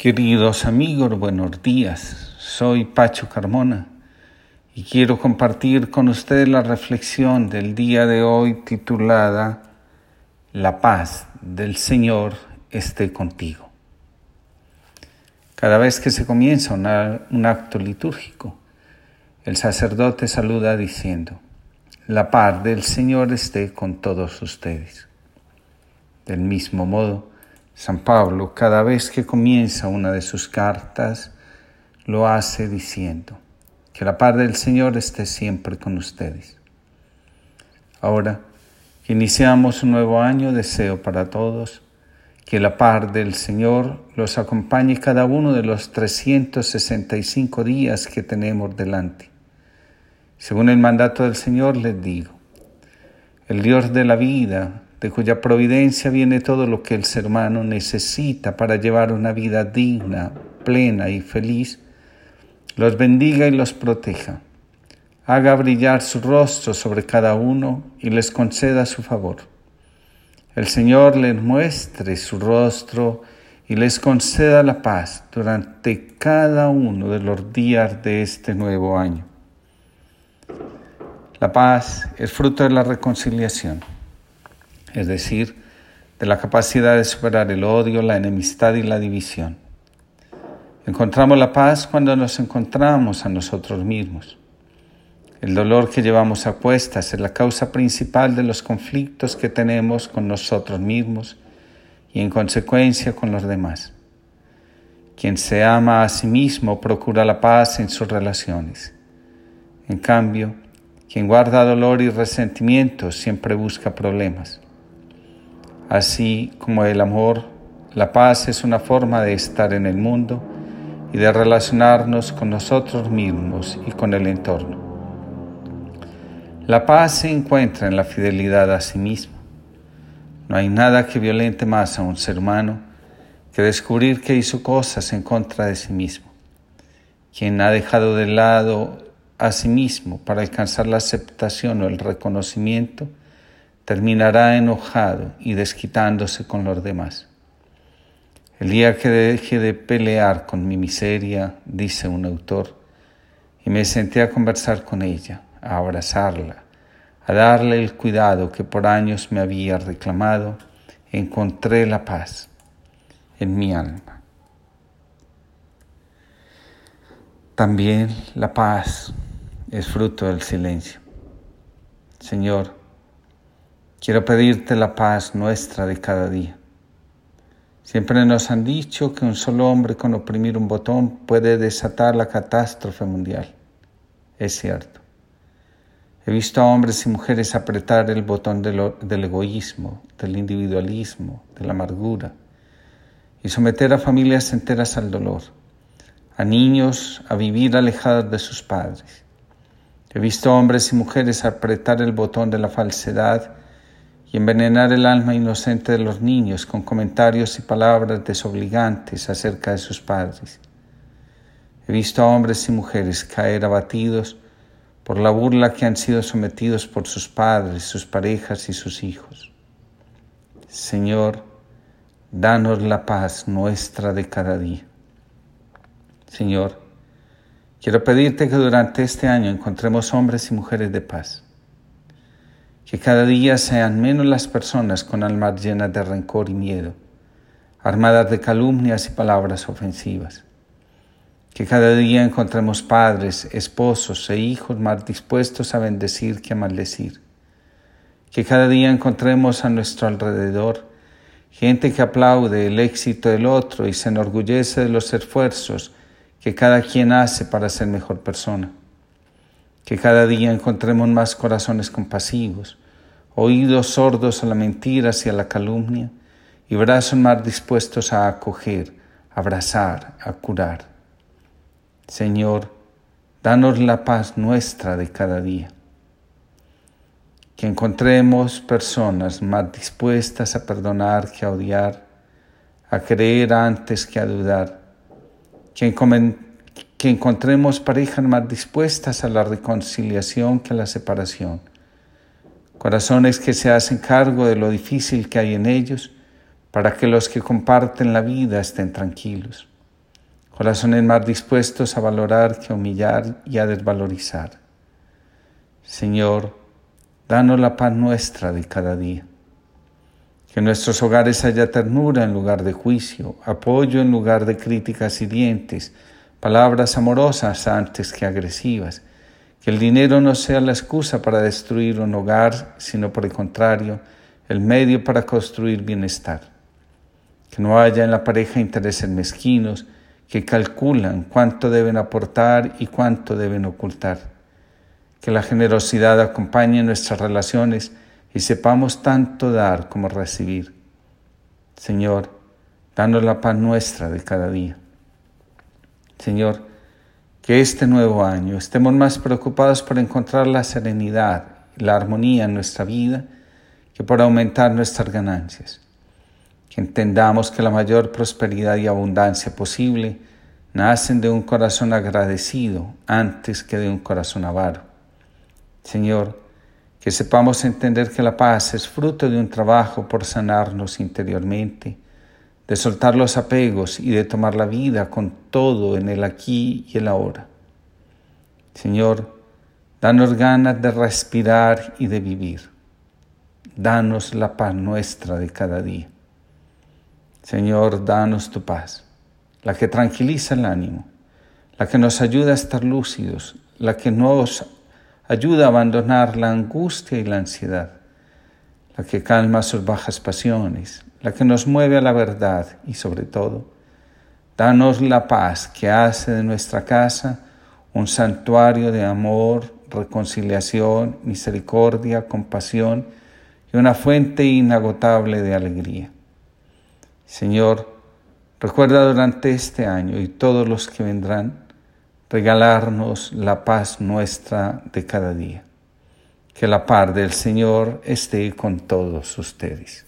Queridos amigos, buenos días. Soy Pacho Carmona y quiero compartir con ustedes la reflexión del día de hoy titulada La paz del Señor esté contigo. Cada vez que se comienza un acto litúrgico, el sacerdote saluda diciendo, La paz del Señor esté con todos ustedes. Del mismo modo, San Pablo, cada vez que comienza una de sus cartas, lo hace diciendo, que la paz del Señor esté siempre con ustedes. Ahora que iniciamos un nuevo año, deseo para todos que la paz del Señor los acompañe cada uno de los 365 días que tenemos delante. Según el mandato del Señor les digo, el Dios de la vida, de cuya providencia viene todo lo que el ser humano necesita para llevar una vida digna, plena y feliz, los bendiga y los proteja. Haga brillar su rostro sobre cada uno y les conceda su favor. El Señor les muestre su rostro y les conceda la paz durante cada uno de los días de este nuevo año. La paz es fruto de la reconciliación es decir, de la capacidad de superar el odio, la enemistad y la división. Encontramos la paz cuando nos encontramos a nosotros mismos. El dolor que llevamos a cuestas es la causa principal de los conflictos que tenemos con nosotros mismos y en consecuencia con los demás. Quien se ama a sí mismo procura la paz en sus relaciones. En cambio, quien guarda dolor y resentimiento siempre busca problemas. Así como el amor, la paz es una forma de estar en el mundo y de relacionarnos con nosotros mismos y con el entorno. La paz se encuentra en la fidelidad a sí mismo. No hay nada que violente más a un ser humano que descubrir que hizo cosas en contra de sí mismo. Quien ha dejado de lado a sí mismo para alcanzar la aceptación o el reconocimiento, terminará enojado y desquitándose con los demás. El día que deje de pelear con mi miseria, dice un autor, y me senté a conversar con ella, a abrazarla, a darle el cuidado que por años me había reclamado, encontré la paz en mi alma. También la paz es fruto del silencio. Señor, Quiero pedirte la paz nuestra de cada día. Siempre nos han dicho que un solo hombre con oprimir un botón puede desatar la catástrofe mundial. Es cierto. He visto a hombres y mujeres apretar el botón del, egoísmo, del individualismo, de la amargura y someter a familias enteras al dolor, a niños a vivir alejados de sus padres. He visto hombres y mujeres apretar el botón de la falsedad y envenenar el alma inocente de los niños con comentarios y palabras desobligantes acerca de sus padres. He visto a hombres y mujeres caer abatidos por la burla que han sido sometidos por sus padres, sus parejas y sus hijos. Señor, danos la paz nuestra de cada día. Señor, quiero pedirte que durante este año encontremos hombres y mujeres de paz que cada día sean menos las personas con almas llenas de rencor y miedo, armadas de calumnias y palabras ofensivas. Que cada día encontremos padres, esposos e hijos más dispuestos a bendecir que a maldecir. Que cada día encontremos a nuestro alrededor gente que aplaude el éxito del otro y se enorgullece de los esfuerzos que cada quien hace para ser mejor persona. Que cada día encontremos más corazones compasivos, oídos sordos a la mentira y a la calumnia, y brazos más dispuestos a acoger, abrazar, a curar. Señor, danos la paz nuestra de cada día. Que encontremos personas más dispuestas a perdonar que a odiar, a creer antes que a dudar. Que, que encontremos parejas más dispuestas a la reconciliación que a la separación corazones que se hacen cargo de lo difícil que hay en ellos, para que los que comparten la vida estén tranquilos. corazones más dispuestos a valorar que a humillar y a desvalorizar. Señor, danos la paz nuestra de cada día. Que en nuestros hogares haya ternura en lugar de juicio, apoyo en lugar de críticas hirientes, palabras amorosas antes que agresivas. Que el dinero no sea la excusa para destruir un hogar, sino por el contrario, el medio para construir bienestar. Que no haya en la pareja intereses mezquinos que calculan cuánto deben aportar y cuánto deben ocultar. Que la generosidad acompañe nuestras relaciones y sepamos tanto dar como recibir. Señor, danos la paz nuestra de cada día. Señor, que este nuevo año estemos más preocupados por encontrar la serenidad la armonía en nuestra vida que por aumentar nuestras ganancias. Que entendamos que la mayor prosperidad y abundancia posible nacen de un corazón agradecido antes que de un corazón avaro. Señor, que sepamos entender que la paz es fruto de un trabajo por sanarnos interiormente, de soltar los apegos y de tomar la vida con todo en el aquí y el ahora. Señor, danos ganas de respirar y de vivir. Danos la paz nuestra de cada día. Señor, danos tu paz, la que tranquiliza el ánimo, la que nos ayuda a estar lúcidos, la que nos ayuda a abandonar la angustia y la ansiedad, la que calma sus bajas pasiones, la que nos mueve a la verdad y sobre todo, danos la paz que hace de nuestra casa un santuario de amor, reconciliación, misericordia, compasión y una fuente inagotable de alegría. Señor, recuerda durante este año y todos los que vendrán, regalarnos la paz nuestra de cada día. Que la paz del Señor esté con todos ustedes.